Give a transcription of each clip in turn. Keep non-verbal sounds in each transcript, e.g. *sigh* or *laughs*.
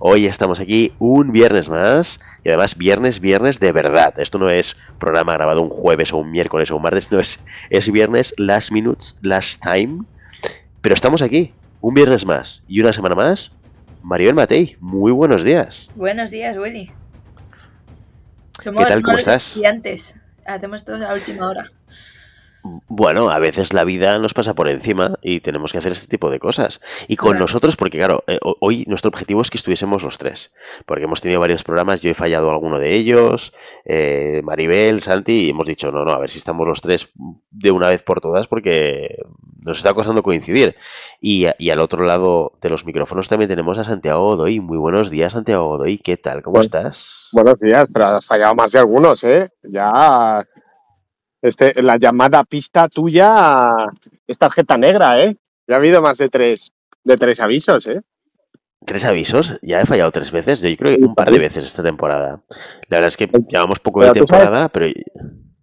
Hoy estamos aquí un viernes más y además viernes, viernes de verdad. Esto no es programa grabado un jueves o un miércoles o un martes, no es, es viernes, last minutes, last time. Pero estamos aquí, un viernes más y una semana más. Maribel Matei, muy buenos días. Buenos días, Willy. Somos ¿Qué tal? ¿Cómo estás? estudiantes. Hacemos todo a última hora. Bueno, a veces la vida nos pasa por encima y tenemos que hacer este tipo de cosas. Y con Claro. nosotros, porque claro, eh, ho- hoy nuestro objetivo es que estuviésemos los tres, porque hemos tenido varios programas, yo he fallado alguno de ellos, eh, Maribel, Santi, y hemos dicho, no, no, a ver si estamos los tres de una vez por todas, porque nos está costando coincidir. Y, al otro lado de los micrófonos también tenemos a Santiago Godoy. Muy buenos días, Santiago Godoy, ¿qué tal? ¿Cómo Bueno, estás? Buenos días, pero has fallado más de algunos, ¿eh? Ya. Este, la llamada pista tuya es tarjeta negra, ¿eh? Ya ha habido más de tres, de tres avisos, ¿eh? Tres avisos, ya he fallado tres veces, yo creo que un par de veces esta temporada. La verdad es que llevamos poco de sabes- temporada, pero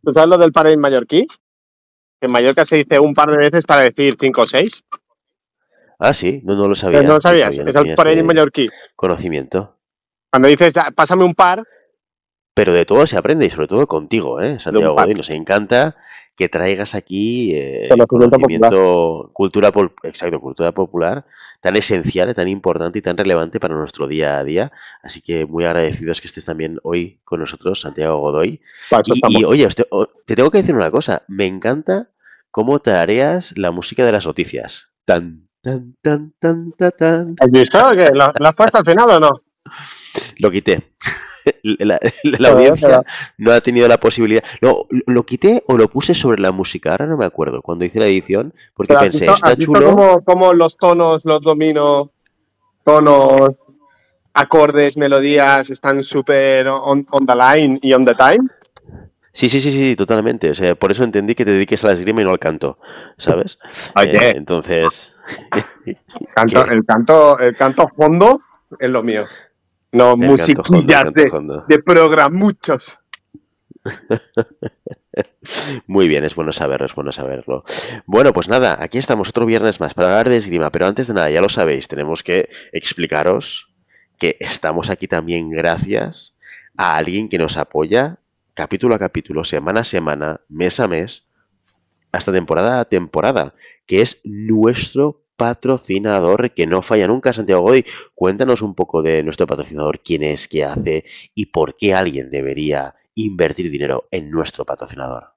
¿Tú sabes lo del par en mallorquí? En Mallorca se dice un par de veces para decir cinco o seis. Ah, sí, no, no lo sabía. ¿No lo sabías? sabía, no es el par en mallorquí. conocimiento. Cuando dices, "Ah, pásame un par, Pero de todo se aprende y sobre todo contigo, ¿eh? Santiago. Godoy, nos encanta que traigas aquí eh, Conocimiento cultura, exacto, cultura popular tan esencial, tan importante y tan relevante para nuestro día a día. Así que muy agradecidos que estés también hoy con nosotros, Santiago Godoy. Y, oye, te, te tengo que decir una cosa. Me encanta cómo tareas la música de las noticias. Tan, tan, tan, tan, tan, tan. ¿Has visto? que ¿La, la has puesto al final o no? *laughs* Lo quité. *laughs* La, audiencia no ha tenido la posibilidad. No, lo, lo quité o lo puse sobre la música. Ahora no me acuerdo. Cuando hice la edición, porque pero pensé, visto- está chulo. cómo, cómo los tonos, los dominos, tonos, acordes, melodías están súper on, on the line y on the time? Sí, sí, sí, sí, totalmente. O sea, por eso entendí que te dediques a la esgrima y no al canto, ¿sabes? Oye. Eh, entonces, *laughs* Canto- *laughs* ¿Qué? el canto, el canto fondo es lo mío. No musiquillas de, de programuchos. *laughs* Muy bien, es bueno saberlo, es bueno saberlo. Bueno, pues nada, aquí estamos otro viernes más para hablar de esgrima, pero antes de nada, ya lo sabéis, tenemos que explicaros que estamos aquí también gracias a alguien que nos apoya capítulo a capítulo, semana a semana, mes a mes, hasta temporada a temporada, que es nuestro patrocinador que no falla nunca, Santiago Godoy. Cuéntanos un poco de nuestro patrocinador, quién es, qué hace y por qué alguien debería invertir dinero en nuestro patrocinador.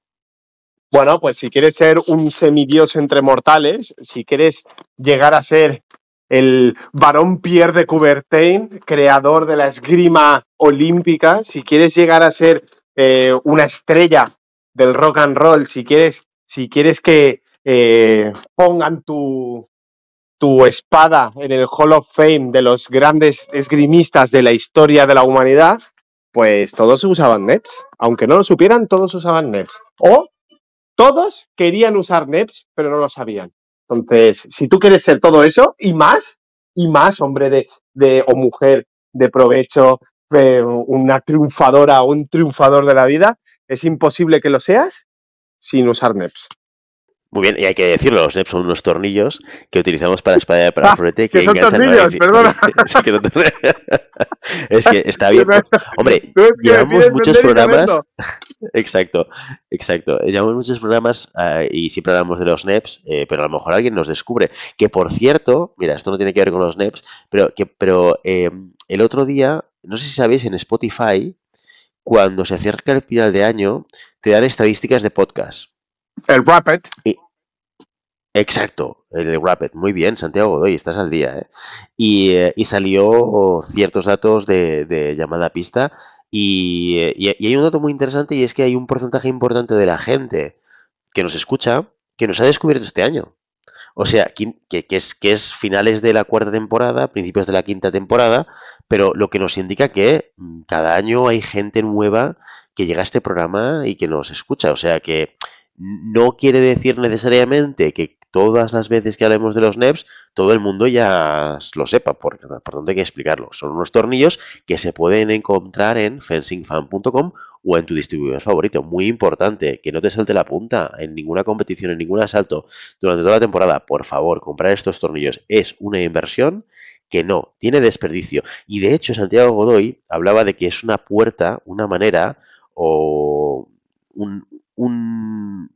Bueno, pues si quieres ser un semidios entre mortales, si quieres llegar a ser el varón Pierre de Coubertin, creador de la esgrima olímpica, si quieres llegar a ser eh, una estrella del rock and roll, si quieres, si quieres que eh, pongan tu, tu espada en el Hall of Fame de los grandes esgrimistas de la historia de la humanidad, pues todos usaban NEPs. Aunque no lo supieran, todos usaban NEPs. O todos querían usar NEPs, pero no lo sabían. Entonces, si tú quieres ser todo eso y más, y más, hombre de, de o mujer de provecho, eh, una triunfadora o un triunfador de la vida, es imposible que lo seas sin usar NEPs. Muy bien, y hay que decirlo, los NEPs son unos tornillos que utilizamos para de para Ah, el florete que son enganchan- tornillos, perdona. *laughs* Es que, no *laughs* es que está bien. *laughs* Hombre, es que llevamos muchos programas. Exacto, exacto. Llevamos muchos programas ah, y siempre hablamos de los NEPs, eh, pero a lo mejor alguien nos descubre. Que por cierto, mira, esto no tiene que ver con los NEPs, pero, que, pero eh, el otro día, no sé si sabéis, en Spotify, cuando se acerca el final de año, te dan estadísticas de podcast. El Rapid. Exacto, el Rapid. Muy bien, Santiago Godoy, estás al día. ¿eh? Y, eh, y salió ciertos datos de, llamada pista. Y, y- y hay un dato muy interesante y es que hay un porcentaje importante de la gente que nos escucha que nos ha descubierto este año. O sea, que, que, es, que es finales de la cuarta temporada, principios de la quinta temporada, pero lo que nos indica que mm, cada año hay gente nueva que llega a este programa y que nos escucha. O sea que no quiere decir necesariamente que todas las veces que hablemos de los NEPs, todo el mundo ya lo sepa, por, por donde hay que explicarlo. Son unos tornillos que se pueden encontrar en fencingfan.com o en tu distribuidor favorito. Muy importante, que no te salte la punta en ninguna competición, en ningún asalto durante toda la temporada. Por favor, comprar estos tornillos es una inversión que no, tiene desperdicio. Y de hecho, Santiago Godoy hablaba de que es una puerta, una manera o un, un,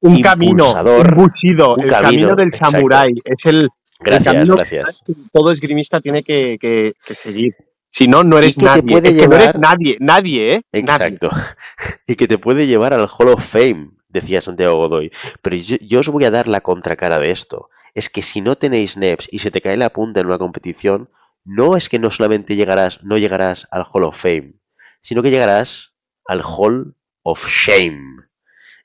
un camino, un el camino del samurái. Es el, gracias, gracias. que todo esgrimista tiene que, seguir. Si no, no eres nadie. Puede llevar... no eres nadie, nadie, ¿eh? Exacto. *laughs* y que te puede llevar al Hall of Fame, decía Santiago Godoy. Pero yo, os voy a dar la contracara de esto. Es que si no tenéis NEPs y se te cae la punta en una competición, no es que no solamente llegarás, no llegarás al Hall of Fame, sino que llegarás al Hall of Shame.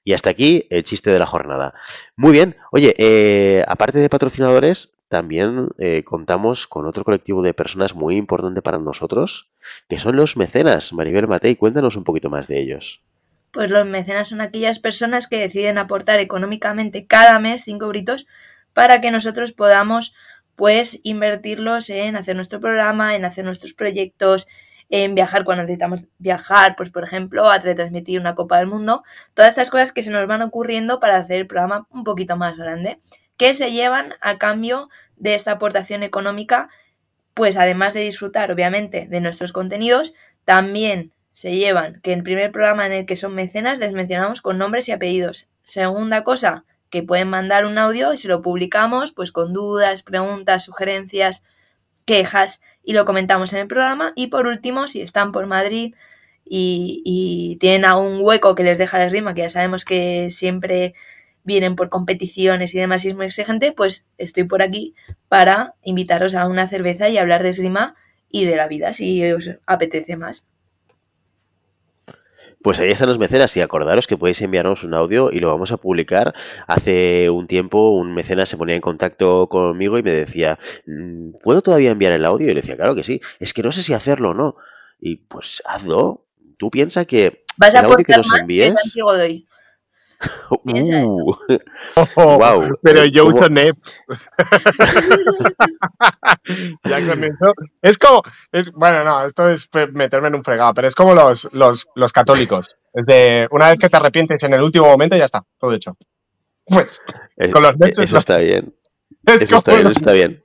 Y hasta aquí el chiste de la jornada. Muy bien, oye, eh, aparte de patrocinadores, también eh, contamos con otro colectivo de personas muy importante para nosotros, que son los mecenas. Maribel Matei, cuéntanos un poquito más de ellos. Pues los mecenas son aquellas personas que deciden aportar económicamente cada mes cinco britos para que nosotros podamos pues invertirlos en hacer nuestro programa, en hacer nuestros proyectos, en viajar cuando necesitamos viajar, pues por ejemplo, a retransmitir una Copa del Mundo, todas estas cosas que se nos van ocurriendo para hacer el programa un poquito más grande, que se llevan a cambio de esta aportación económica, pues además de disfrutar obviamente de nuestros contenidos, también se llevan que el primer programa en el que son mecenas les mencionamos con nombres y apellidos. Segunda cosa, que pueden mandar un audio y se lo publicamos pues con dudas, preguntas, sugerencias, quejas y lo comentamos en el programa. Y por último, si están por Madrid y, tienen algún hueco que les deja la rima, que ya sabemos que siempre vienen por competiciones y demás y es muy exigente, pues estoy por aquí para invitaros a una cerveza y hablar de esgrima y de la vida, si os apetece más. Pues ahí están los mecenas y acordaros que podéis enviarnos un audio y lo vamos a publicar. Hace un tiempo un mecenas se ponía en contacto conmigo y me decía, mm, ¿puedo todavía enviar el audio? Y le decía, claro que sí, es que no sé si hacerlo o no. Y pues hazlo. Tú piensas que ¿Vas el audio que nos envíes... Que *laughs* uh, *laughs* wow. Pero yo uso NEPs. *laughs* ya con eso. Es como. Es, bueno, no, esto es meterme en un fregado, pero es como los, los, los católicos. Es de, una vez que te arrepientes en el último momento, ya está, todo hecho. Pues, con los NEPs. Eso está bien. Eso está bien, está bien.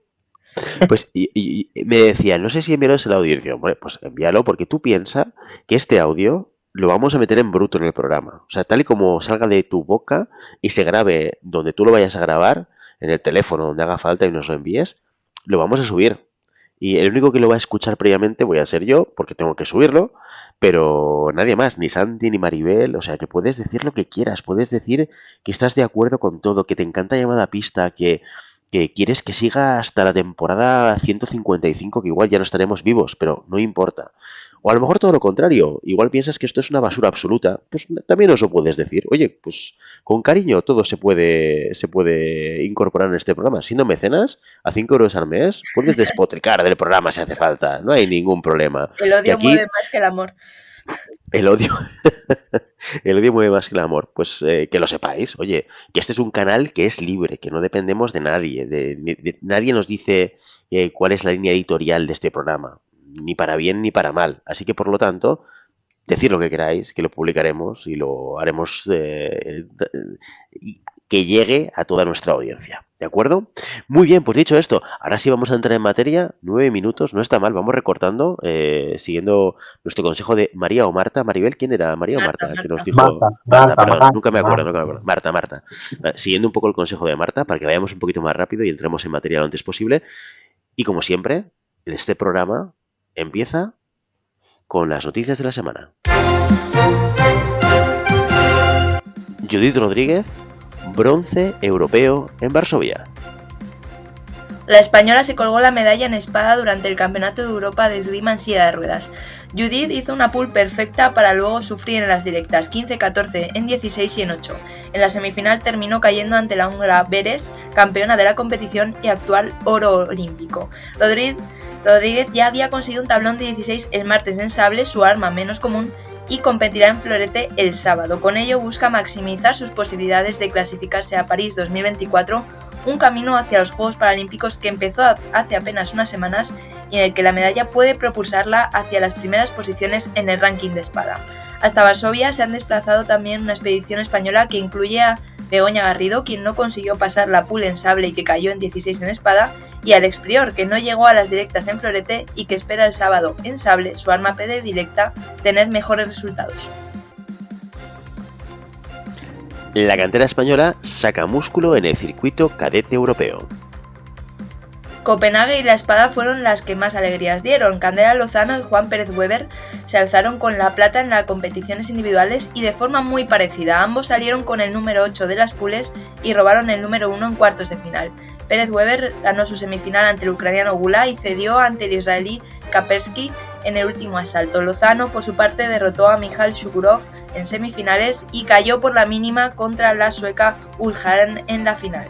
Pues y, me decía, no sé si enviaros el audio. Y decía, bueno, pues envíalo porque tú piensas que este audio lo vamos a meter en bruto en el programa. O sea, tal y como salga de tu boca y se grabe donde tú lo vayas a grabar, en el teléfono, donde haga falta y nos lo envíes, lo vamos a subir. Y el único que lo va a escuchar previamente voy a ser yo, porque tengo que subirlo, pero nadie más, ni Santi ni Maribel. O sea, que puedes decir lo que quieras, puedes decir que estás de acuerdo con todo, que te encanta llamada pista, que, que quieres que siga hasta la temporada 155, que igual ya no estaremos vivos, pero no importa. O a lo mejor todo lo contrario, igual piensas que esto es una basura absoluta, pues también os lo puedes decir. Oye, pues con cariño todo se puede, se puede incorporar en este programa. Siendo mecenas, a 5 euros al mes, puedes despotricar del programa si hace falta, no hay ningún problema. El odio mueve más que el amor. El odio, *laughs* el odio mueve más que el amor. Pues eh, que lo sepáis, oye, que este es un canal que es libre, que no dependemos de nadie, de, nadie nos dice eh, cuál es la línea editorial de este programa ni para bien ni para mal. Así que, por lo tanto, decir lo que queráis, que lo publicaremos y lo haremos eh, que llegue a toda nuestra audiencia. ¿De acuerdo? Muy bien, pues dicho esto, ahora sí vamos a entrar en materia. Nueve minutos, no está mal, vamos recortando, eh, siguiendo nuestro consejo de María o Marta. Maribel, ¿quién era? María o Marta, que nos dijo. Marta, nunca me acuerdo, nunca me acuerdo. Marta, Marta. Siguiendo un poco el consejo de Marta, para que vayamos un poquito más rápido y entremos en materia lo antes posible. Y como siempre, en este programa empieza con las noticias de la semana. Judith Rodríguez, bronce europeo en Varsovia. La española se colgó la medalla en espada durante el Campeonato de Europa de esgrima en silla de ruedas. Judith hizo una pool perfecta para luego sufrir en las directas 15-14, en 16 y en 8. En la semifinal terminó cayendo ante la húngara Beres, campeona de la competición y actual oro olímpico. Rodríguez, Rodríguez ya había conseguido un tablón de 16 el martes en sable, su arma menos común, y competirá en Florete el sábado. Con ello busca maximizar sus posibilidades de clasificarse a París 2024, un camino hacia los Juegos Paralímpicos que empezó hace apenas unas semanas y en el que la medalla puede propulsarla hacia las primeras posiciones en el ranking de espada. Hasta Varsovia se han desplazado también una expedición española que incluye a Begoña Garrido, quien no consiguió pasar la pool en sable y que cayó en 16 en espada, y Alex Prior, que no llegó a las directas en florete y que espera el sábado en sable, su arma PD directa, tener mejores resultados. La cantera española saca músculo en el circuito cadete europeo. Copenhague y la espada fueron las que más alegrías dieron. Candela Lozano y Juan Pérez Weber se alzaron con la plata en las competiciones individuales y de forma muy parecida. Ambos salieron con el número 8 de las pules y robaron el número 1 en cuartos de final. Pérez Weber ganó su semifinal ante el ucraniano Gula y cedió ante el israelí Kapersky en el último asalto. Lozano, por su parte, derrotó a Michal Shukurov en semifinales y cayó por la mínima contra la sueca Ulharen en la final.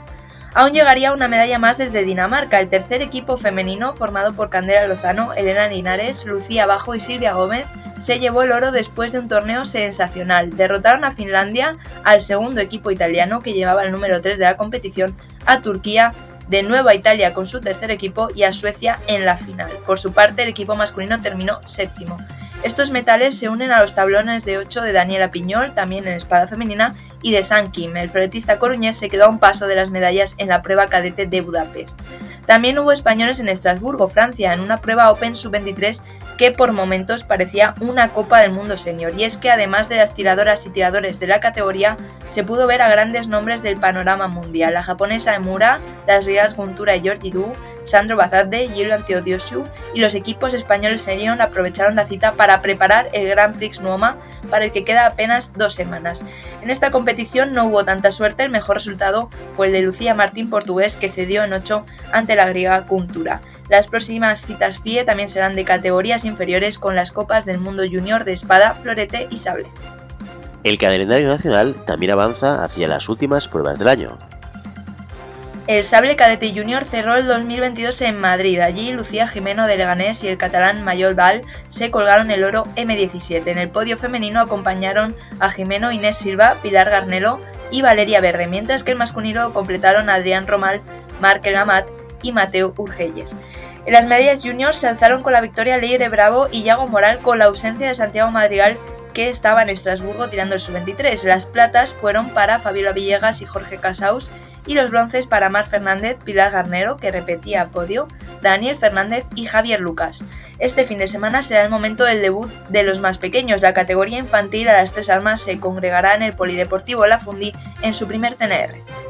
Aún llegaría una medalla más desde Dinamarca. El tercer equipo femenino, formado por Candela Lozano, Elena Linares, Lucía Bajo y Silvia Gómez, se llevó el oro después de un torneo sensacional. Derrotaron a Finlandia, al segundo equipo italiano que llevaba el número 3 de la competición, a Turquía, de nuevo a Italia con su tercer equipo y a Suecia en la final. Por su parte, el equipo masculino terminó séptimo. Estos metales se unen a los tablones de 8 de Daniela Piñol, también en espada femenina, y de San Kim. El floretista coruñés se quedó a un paso de las medallas en la prueba cadete de Budapest. También hubo españoles en Estrasburgo, Francia, en una prueba Open Sub-23 que por momentos parecía una Copa del Mundo Senior. Y es que además de las tiradoras y tiradores de la categoría, se pudo ver a grandes nombres del panorama mundial. La japonesa Emura, las rías Guntura y Jordi Du, Sandro Bazadde, Gillo Antiodiosiu y los equipos españoles Serion aprovecharon la cita para preparar el Grand Prix Nuoma para el que queda apenas dos semanas. En esta competición no hubo tanta suerte, el mejor resultado fue el de Lucía Martín portugués que cedió en 8 ante la griega Cultura. Las próximas citas FIE también serán de categorías inferiores con las copas del mundo junior de espada, florete y sable. El calendario nacional también avanza hacia las últimas pruebas del año. El Sable Cadete Junior cerró el 2022 en Madrid. Allí Lucía Jimeno de Leganés y el catalán Mayol Val se colgaron el oro M17. En el podio femenino acompañaron a Jimeno, Inés Silva, Pilar Garnelo y Valeria Verde, mientras que el masculino completaron Adrián Romal, Marc Lamat y Mateo Urgelles. En las medias juniors se alzaron con la victoria Leire Bravo y Yago Moral con la ausencia de Santiago Madrigal que estaba en Estrasburgo tirando el sub-23. Las platas fueron para Fabiola Villegas y Jorge Casaus y los bronces para Mar Fernández, Pilar Garnero, que repetía podio, Daniel Fernández y Javier Lucas. Este fin de semana será el momento del debut de los más pequeños. La categoría infantil a las tres armas se congregará en el Polideportivo La Fundi en su primer TNR.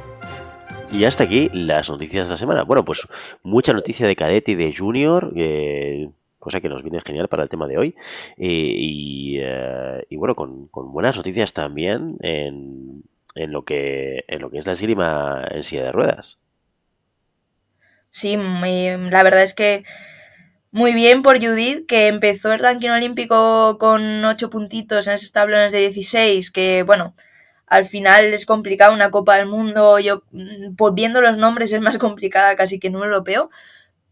Y hasta aquí las noticias de la semana. Bueno, pues mucha noticia de cadete y de junior. Eh, cosa que nos viene genial para el tema de hoy. y, eh, bueno, con, buenas noticias también en, en lo que, en lo que es la esgrima en silla de ruedas. Sí, la verdad es que muy bien por Judith, que empezó el ranking olímpico con 8 puntitos en esos tablones de 16, que bueno, al final es complicado una Copa del Mundo, yo pues viendo los nombres es más complicada casi que en un europeo,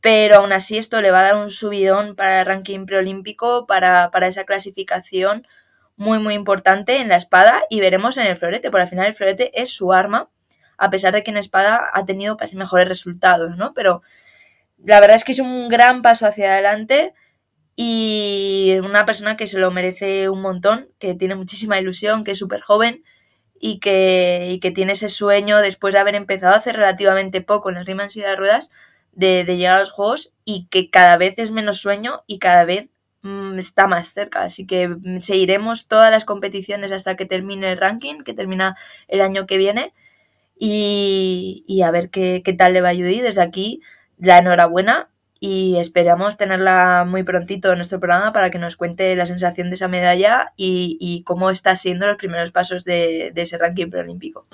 pero aún así esto le va a dar un subidón para el ranking preolímpico, para, para esa clasificación muy, muy importante en la espada y veremos en el florete, porque al final el florete es su arma, a pesar de que en espada ha tenido casi mejores resultados, ¿no? Pero la verdad es que es un gran paso hacia adelante y una persona que se lo merece un montón, que tiene muchísima ilusión, que es súper joven y que, y que tiene ese sueño después de haber empezado hace relativamente poco en las rimas y de ruedas de, de llegar a los juegos y que cada vez es menos sueño y cada vez Mm, está más cerca. Así que mm, seguiremos todas las competiciones hasta que termine el ranking, que termina el año que viene. Y, a ver qué, tal le va a Judy. Desde aquí, la enhorabuena y esperamos tenerla muy prontito en nuestro programa para que nos cuente la sensación de esa medalla y, cómo está siendo los primeros pasos de, ese ranking preolímpico.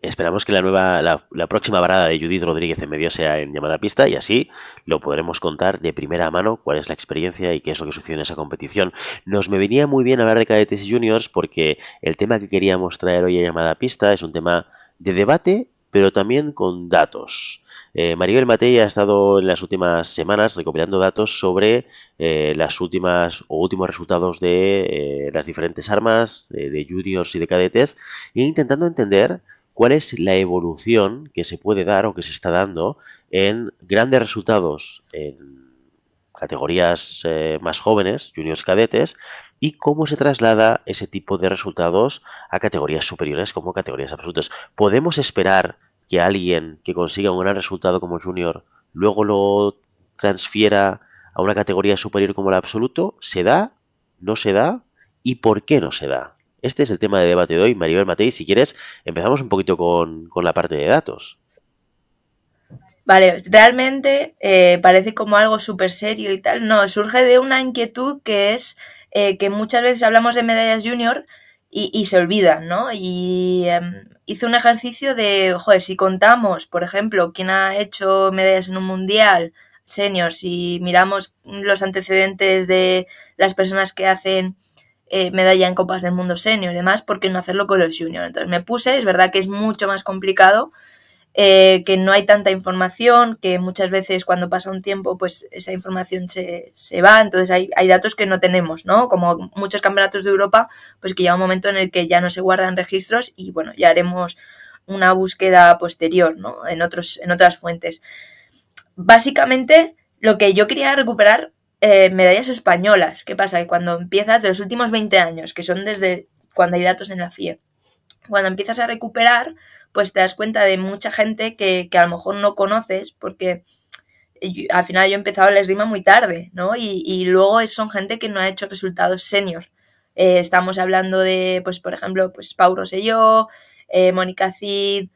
Esperamos que la nueva, la, próxima parada de Judith Rodríguez en medio sea en llamada pista y así lo podremos contar de primera mano cuál es la experiencia y qué es lo que sucede en esa competición. Nos me venía muy bien hablar de cadetes y juniors porque el tema que queríamos traer hoy a llamada pista es un tema de debate, pero también con datos. Eh, Maribel Matei ha estado en las últimas semanas recopilando datos sobre eh, las últimas o últimos resultados de eh, las diferentes armas de juniors y de cadetes e intentando entender cuál es la evolución que se puede dar o que se está dando en grandes resultados en categorías eh, más jóvenes, juniors cadetes, y cómo se traslada ese tipo de resultados a categorías superiores como categorías absolutas. ¿Podemos esperar que alguien que consiga un gran resultado como junior luego lo transfiera a una categoría superior como el absoluto? ¿Se da? ¿No se da? ¿Y por qué no se da? Este es el tema de debate de hoy. Maribel Matei, si quieres, empezamos un poquito con, la parte de datos. Vale, realmente eh, parece como algo súper serio y tal. No, surge de una inquietud que es eh, que muchas veces hablamos de medallas junior y, se olvidan, ¿no? Y em, hice un ejercicio de, joder, si contamos, por ejemplo, quién ha hecho medallas en un mundial senior, si miramos los antecedentes de las personas que hacen eh, medalla en Copas del Mundo Senior y demás, ¿por qué no hacerlo con los juniors? Entonces me puse, es verdad que es mucho más complicado, eh, que no hay tanta información, que muchas veces cuando pasa un tiempo, pues esa información se, se va, entonces hay, hay, datos que no tenemos, ¿no? Como muchos campeonatos de Europa, pues que llega un momento en el que ya no se guardan registros y bueno, ya haremos una búsqueda posterior, ¿no? En, otros, en otras fuentes. Básicamente, lo que yo quería recuperar eh, medallas españolas. ¿Qué pasa? Que cuando empiezas de los últimos 20 años, que son desde cuando hay datos en la FIE, cuando empiezas a recuperar, pues te das cuenta de mucha gente que, a lo mejor no conoces porque al final yo he empezado la esgrima muy tarde, ¿no? Y, luego son gente que no ha hecho resultados senior. Eh, estamos hablando de, pues, por ejemplo, pues Pau Rosselló, eh, Mónica Cid,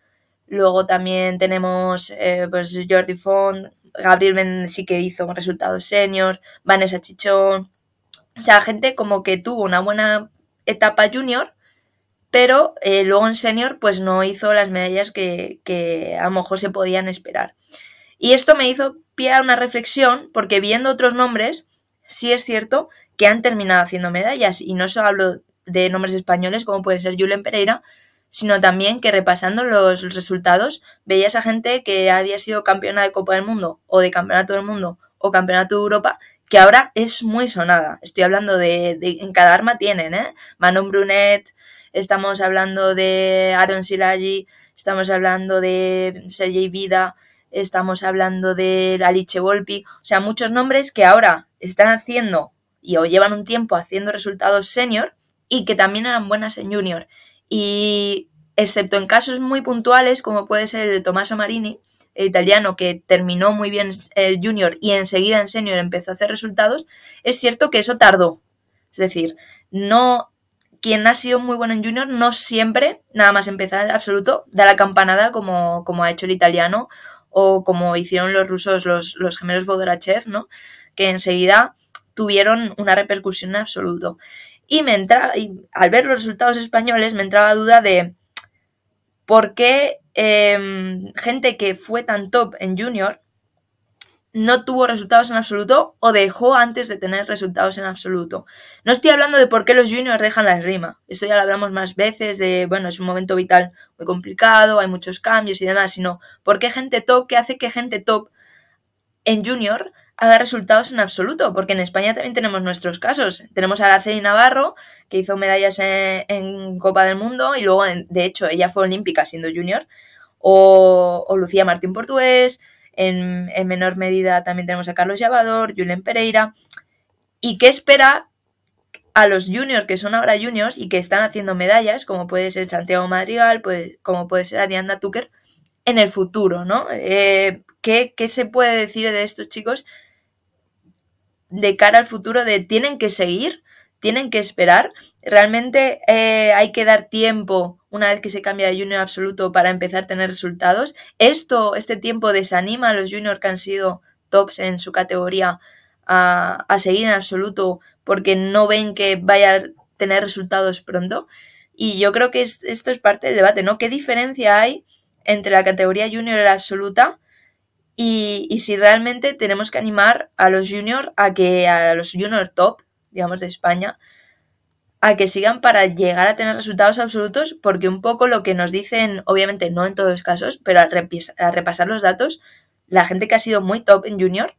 luego también tenemos pues Jordi Font, Gabriel Ben sí que hizo resultados senior, Vanessa Chichón, o sea, gente como que tuvo una buena etapa junior, pero eh, luego en senior pues no hizo las medallas que, a lo mejor se podían esperar. Y esto me hizo pie a una reflexión, porque viendo otros nombres, sí es cierto que han terminado haciendo medallas, y no solo hablo de nombres españoles como puede ser Julen Pereira, sino también que repasando los resultados veías a gente que había sido campeona de Copa del Mundo o de Campeonato del Mundo o Campeonato de Europa que ahora es muy sonada. Estoy hablando de, en cada arma tienen, ¿eh? Manon Brunet, estamos hablando de Aaron Silagi, estamos hablando de Sergei Vida, estamos hablando de Alice Volpi, o sea, muchos nombres que ahora están haciendo y o llevan un tiempo haciendo resultados senior y que también eran buenas en junior y excepto en casos muy puntuales, como puede ser el de Tommaso Marini, italiano que terminó muy bien el junior y enseguida en senior empezó a hacer resultados, es cierto que eso tardó. Es decir, no quien ha sido muy bueno en junior no siempre, nada más empezar el absoluto, da la campanada como, como ha hecho el italiano o como hicieron los rusos, los, los gemelos Bodorachev, ¿no? Que enseguida tuvieron una repercusión en absoluto. Y me entraba, y al ver los resultados españoles, me entraba duda de por qué em, gente que fue tan top en junior no tuvo resultados en absoluto o dejó antes de tener resultados en absoluto. No estoy hablando de por qué los juniors dejan la rima. Esto ya lo hablamos más veces de, bueno, es un momento vital muy complicado, hay muchos cambios y demás, sino por qué gente top, qué hace que gente top en junior haga resultados en absoluto, porque en España también tenemos nuestros casos. Tenemos a Araceli Navarro, que hizo medallas en, Copa del Mundo y luego, de hecho, ella fue olímpica siendo junior, o, Lucía Martín Portugués, en, menor medida también tenemos a Carlos Llavador, Julen Pereira. ¿Y qué espera a los juniors que son ahora juniors y que están haciendo medallas, como puede ser Santiago Madrigal, como puede ser Adiana Tucker, en el futuro, ¿no? Eh, ¿qué, ¿Qué se puede decir de estos chicos de cara al futuro de tienen que seguir, tienen que esperar. Realmente eh, hay que dar tiempo una vez que se cambia de junior absoluto para empezar a tener resultados. Esto, este tiempo desanima a los juniors que han sido tops en su categoría a, seguir en absoluto porque no ven que vaya a tener resultados pronto. Y yo creo que esto es parte del debate, ¿no? ¿Qué diferencia hay entre la categoría junior y la absoluta? Y, y, si realmente tenemos que animar a los juniors a que a los junior top, digamos, de España, a que sigan para llegar a tener resultados absolutos, porque un poco lo que nos dicen, obviamente no en todos los casos, pero al, repasar los datos, la gente que ha sido muy top en junior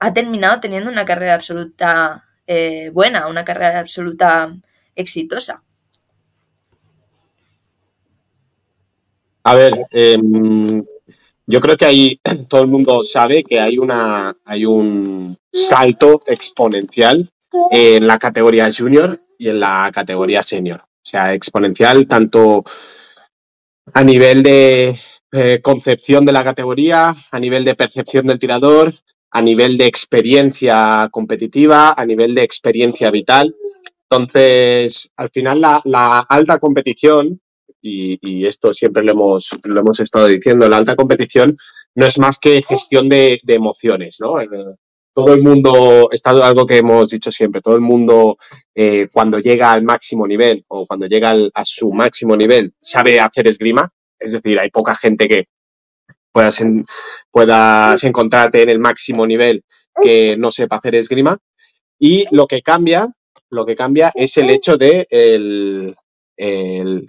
ha terminado teniendo una carrera absoluta eh, buena, una carrera absoluta exitosa. A ver, em, yo creo que ahí *clears throat* todo el mundo sabe que hay una hay un salto exponencial en la categoría junior y en la categoría senior. O sea, exponencial tanto a nivel de eh, concepción de la categoría, a nivel de percepción del tirador, a nivel de experiencia competitiva, a nivel de experiencia vital. Entonces, al final la, alta competición, y, esto siempre lo hemos, lo hemos estado diciendo, la alta competición no es más que gestión de, de emociones, ¿no? Todo el mundo, está algo que hemos dicho siempre, todo el mundo eh, cuando llega al máximo nivel o cuando llega a su máximo nivel sabe hacer esgrima, es decir, hay poca gente que puedas, puedas encontrarte en el máximo nivel que no sepa hacer esgrima y lo que cambia, lo que cambia es el hecho de el,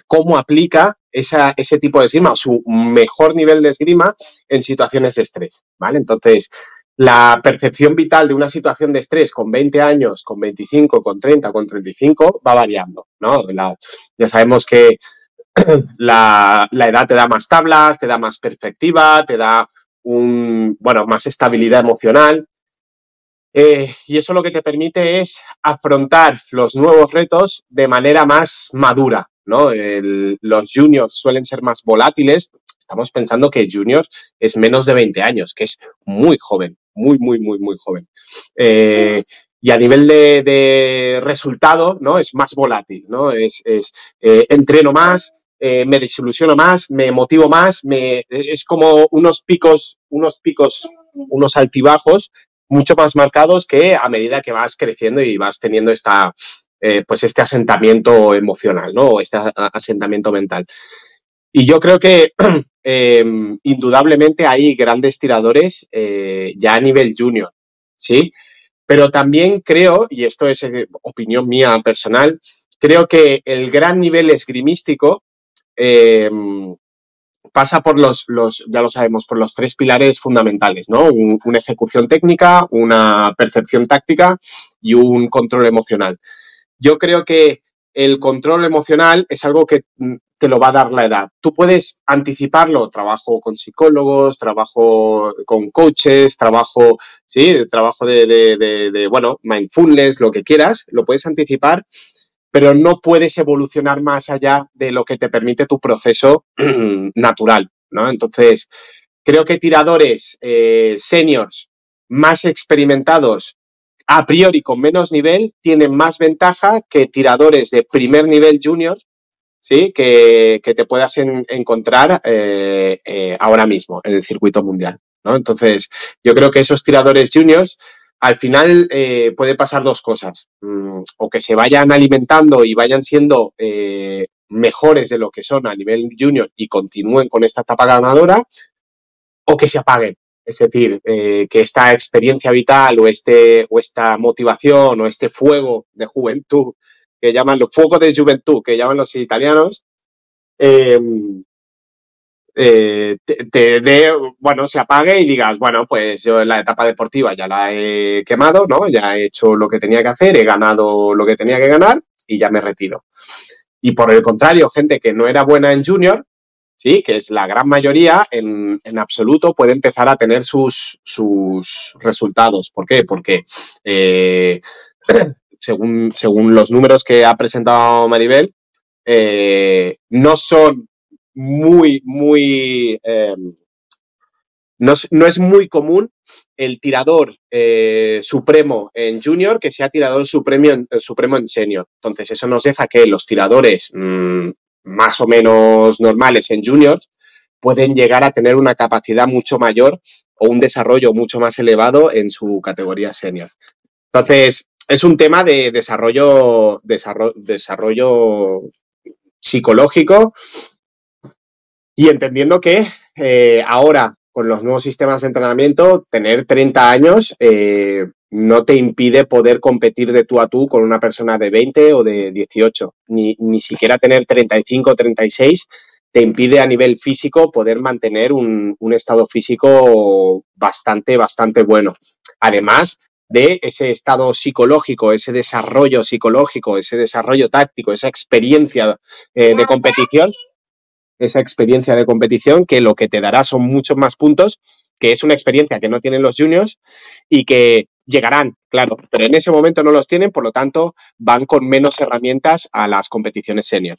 cómo aplica esa, ese tipo de esgrima, su mejor nivel de esgrima en situaciones de estrés, ¿vale? Entonces, la percepción vital de una situación de estrés con 20 años, con 25, con 30, con 35 va variando, ¿no? ya sabemos que *clears throat* la, edad te da más tablas, te da más perspectiva, te da un, bueno, más estabilidad emocional. Eh, y eso lo que te permite es afrontar los nuevos retos de manera más madura, ¿no? los juniors suelen ser más volátiles. Estamos pensando que junior es menos de 20 años, que es muy joven muy, muy, muy, muy joven. Eh, y a nivel de, resultado, ¿no? Es más volátil, ¿no? Es, es eh, entreno más, eh, me desilusiono más, me motivo más, me, es como unos picos, unos picos, unos altibajos mucho más marcados que a medida que vas creciendo y vas teniendo esta, pues este asentamiento emocional, ¿no? Este asentamiento mental. Y yo creo que *clears throat* Em, indudablemente hay grandes tiradores eh, ya a nivel junior, ¿sí? Pero también creo, y esto es eh, opinión mía personal, creo que el gran nivel esgrimístico em, pasa por los, los, ya lo sabemos, por los tres pilares fundamentales, ¿no? una ejecución técnica, una percepción táctica y un control emocional. Yo creo que el control emocional es algo que mm, te lo va a dar la edad. Tú puedes anticiparlo, trabajo con psicólogos, trabajo con coaches, trabajo, sí, trabajo de, de, bueno, mindfulness, lo que quieras, lo puedes anticipar, pero no puedes evolucionar más allá de lo que te permite tu proceso *clears throat* natural, ¿no? Entonces, creo que tiradores eh, seniors más experimentados a priori con menos nivel tienen más ventaja que tiradores de primer nivel junior ¿sí? que, te puedas encontrar eh, eh, ahora mismo en el circuito mundial. ¿no? Entonces, yo creo que esos tiradores juniors al final eh, puede pasar dos cosas. Mm, o que se vayan alimentando y vayan siendo mejores de lo que son a nivel junior y continúen con esta etapa ganadora, o que se apaguen. Es decir, que esta experiencia vital o, este, o esta motivación o este fuego de juventud que llaman los fuegos de juventud, que llaman los italianos, em, eh, te, dé, bueno, se apague y digas, bueno, pues yo en la etapa deportiva ya la he quemado, ¿no? Ya he hecho lo que tenía que hacer, he ganado lo que tenía que ganar y ya me retiro. Y por el contrario, gente que no era buena en junior, sí, que es la gran mayoría, en, absoluto puede empezar a tener sus, sus resultados. ¿Por qué? Porque eh, *clears throat* según, según los números que ha presentado Maribel, eh, no son muy, muy... Em, no, es muy común el tirador eh, supremo en junior que sea tirador supremo en, supremo en senior. Entonces, eso nos deja que los tiradores mm, más o menos normales en junior pueden llegar a tener una capacidad mucho mayor o un desarrollo mucho más elevado en su categoría senior. Entonces, es un tema de desarrollo, desarrollo, psicológico y entendiendo que eh, ahora con los nuevos sistemas de entrenamiento, tener 30 años eh, no te impide poder competir de tú a tú con una persona de 20 o de 18, ni, ni siquiera tener 35 o 36 te impide a nivel físico poder mantener un, un estado físico bastante, bastante bueno. Además, de ese estado psicológico, ese desarrollo psicológico, ese desarrollo táctico, esa experiencia eh, de competición, esa experiencia de competición que lo que te dará son muchos más puntos, que es una experiencia que no tienen los juniors y que llegarán, claro, pero en ese momento no los tienen, por lo tanto van con menos herramientas a las competiciones senior.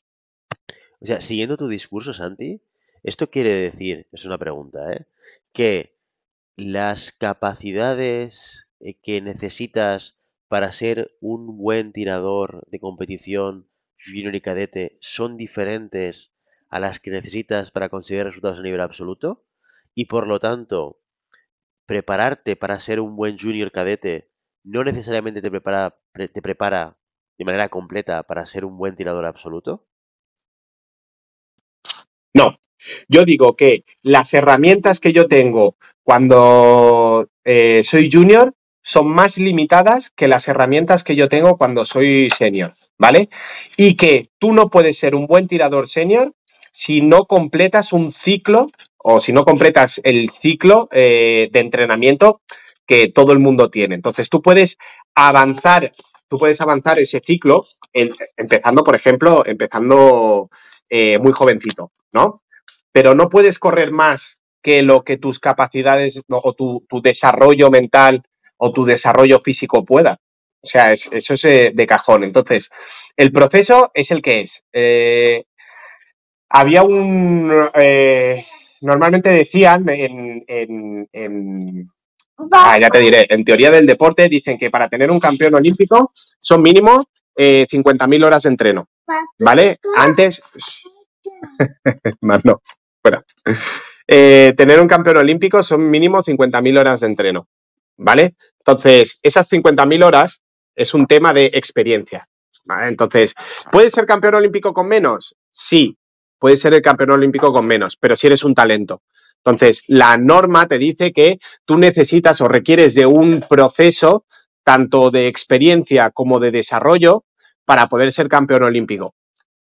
O sea, siguiendo tu discurso, Santi, esto quiere decir, es una pregunta, ¿eh? que las capacidades que necesitas para ser un buen tirador de competición junior y cadete son diferentes a las que necesitas para conseguir resultados a nivel absoluto y por lo tanto prepararte para ser un buen junior cadete no necesariamente te prepara, te prepara de manera completa para ser un buen tirador absoluto? No, yo digo que las herramientas que yo tengo cuando eh, soy junior son más limitadas que las herramientas que yo tengo cuando soy senior, ¿vale? Y que tú no puedes ser un buen tirador senior si no completas un ciclo o si no completas el ciclo eh, de entrenamiento que todo el mundo tiene. Entonces tú puedes avanzar, tú puedes avanzar ese ciclo empezando, por ejemplo, empezando eh, muy jovencito, ¿no? Pero no puedes correr más que lo que tus capacidades o tu, tu desarrollo mental o tu desarrollo físico pueda. O sea, eso es eh, de cajón. Entonces, el proceso es el que es. Eh, había un... Eh, normalmente decían en, en, ah, ya te diré, en teoría del deporte dicen que para tener un campeón olímpico son mínimo 50.000 horas de entreno. ¿Vale? Antes... *laughs* Más no. Fuera. tener un campeón olímpico son mínimo 50.000 horas de entreno. ¿Vale? Entonces, esas 50.000 horas es un tema de experiencia. Entonces, ¿puedes ser campeón olímpico con menos? Sí, puedes ser el campeón olímpico con menos, pero si eres un talento. Entonces, la norma te dice que tú necesitas o requieres de un proceso tanto de experiencia como de desarrollo para poder ser campeón olímpico.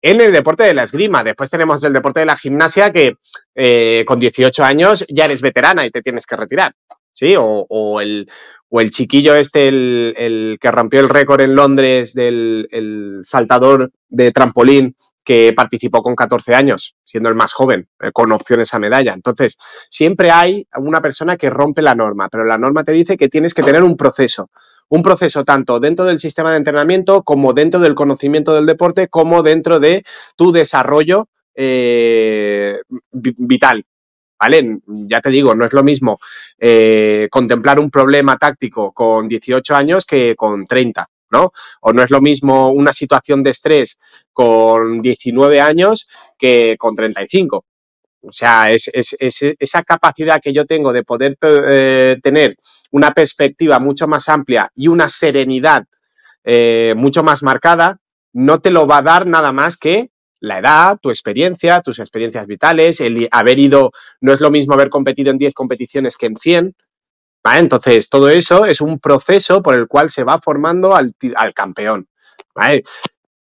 En el deporte de la esgrima, después tenemos el deporte de la gimnasia que eh, con 18 años ya eres veterana y te tienes que retirar. ¿Sí? O, el, o el chiquillo este, el, que rompió el récord en Londres del saltador de trampolín que participó con 14 años, siendo el más joven, eh, con opciones a medalla. Entonces, siempre hay una persona que rompe la norma, pero la norma te dice que tienes que tener un proceso, un proceso tanto dentro del sistema de entrenamiento como dentro del conocimiento del deporte, como dentro de tu desarrollo eh, vital, ¿vale? Ya te digo, no es lo mismo eh, contemplar un problema táctico con 18 años que con 30, ¿no? O no es lo mismo una situación de estrés con 19 años que con 35. O sea, es, esa capacidad que yo tengo de poder eh, tener una perspectiva mucho más amplia y una serenidad eh, mucho más marcada, no te lo va a dar nada más que la edad, tu experiencia, tus experiencias vitales, el haber ido, no es lo mismo haber competido en 10 competiciones que en 100. Entonces, todo eso es un proceso por el cual se va formando al, campeón.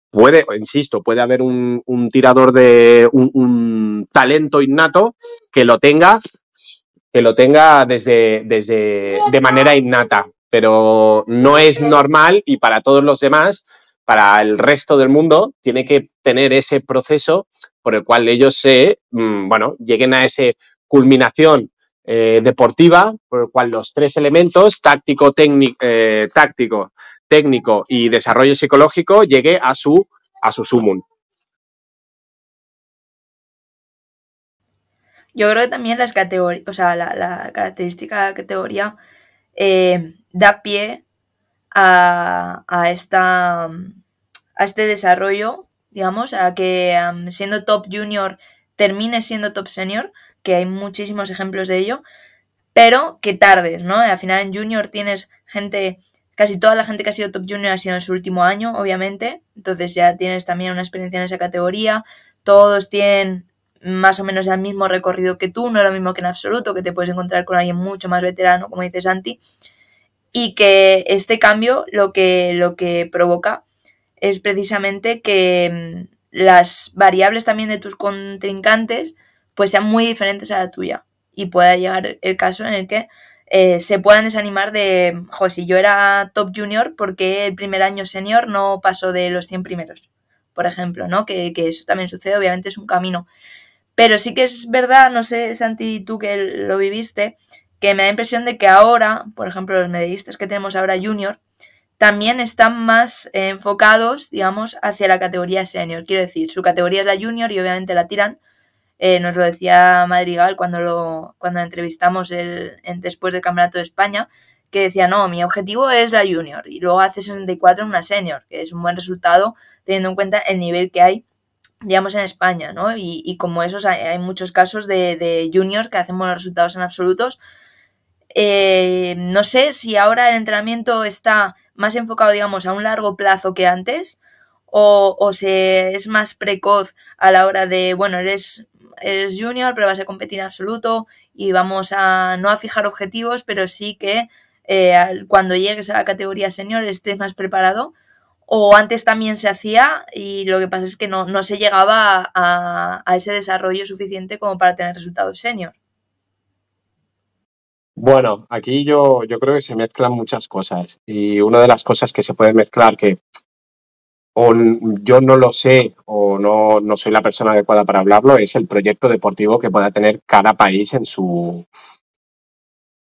Puede, insisto, puede haber un, tirador de un, talento innato que lo tenga, que lo tenga desde, desde de manera innata, pero no es normal y para todos los demás para el resto del mundo tiene que tener ese proceso por el cual ellos se, mm, bueno, lleguen a esa culminación eh, deportiva, por el cual los tres elementos, táctico, técnico, eh, táctico, técnico y desarrollo psicológico, llegue a su, a su sumum. Yo creo que también las categorías, o sea, la, característica categoría eh, da pie a, esta, a este desarrollo, digamos, a que siendo top junior termine siendo top senior, que hay muchísimos ejemplos de ello, pero que tardes, ¿no? Al final en junior tienes gente casi toda la gente que ha sido top junior ha sido en su último año, obviamente, entonces ya tienes también una experiencia en esa categoría, todos tienen más o menos el mismo recorrido que tú, no es lo mismo que en absoluto, que te puedes encontrar con alguien mucho más veterano, como dice Santi, y que este cambio lo que, lo que provoca es precisamente que mm, las variables también de tus contrincantes pues sean muy diferentes a la tuya y pueda llegar el caso en el que eh, se puedan desanimar de, jo, si yo era top junior, porque el primer año senior no pasó de los 100 primeros? Por ejemplo, ¿no? Que, que eso también sucede, obviamente es un camino. Pero sí que es verdad, no sé, Santi, tú que lo viviste, que me da impresión de que ahora, por ejemplo, los medallistas que tenemos ahora junior, también están más enfocados, digamos, hacia la categoría senior. Quiero decir, su categoría es la junior y obviamente la tiran. Eh, nos lo decía Madrigal cuando lo, cuando entrevistamos el, después del Campeonato de España, que decía, no, mi objetivo es la junior y luego hace 64 en una senior, que es un buen resultado teniendo en cuenta el nivel que hay digamos, en España, ¿no? Y, como esos hay, muchos casos de, juniors que hacen buenos resultados en absolutos. Eh, no sé si ahora el entrenamiento está más enfocado, digamos, a un largo plazo que antes, o, o se es más precoz a la hora de, bueno, eres, eres junior, pero vas a competir en absoluto y vamos a no a fijar objetivos, pero sí que eh, cuando llegues a la categoría senior estés más preparado o antes también se hacía y lo que pasa es que no, se llegaba a, ese desarrollo suficiente como para tener resultados senior. Bueno, aquí yo, yo creo que se mezclan muchas cosas y una de las cosas que se puede mezclar que o yo no lo sé o no, no soy la persona adecuada para hablarlo es el proyecto deportivo que pueda tener cada país en su,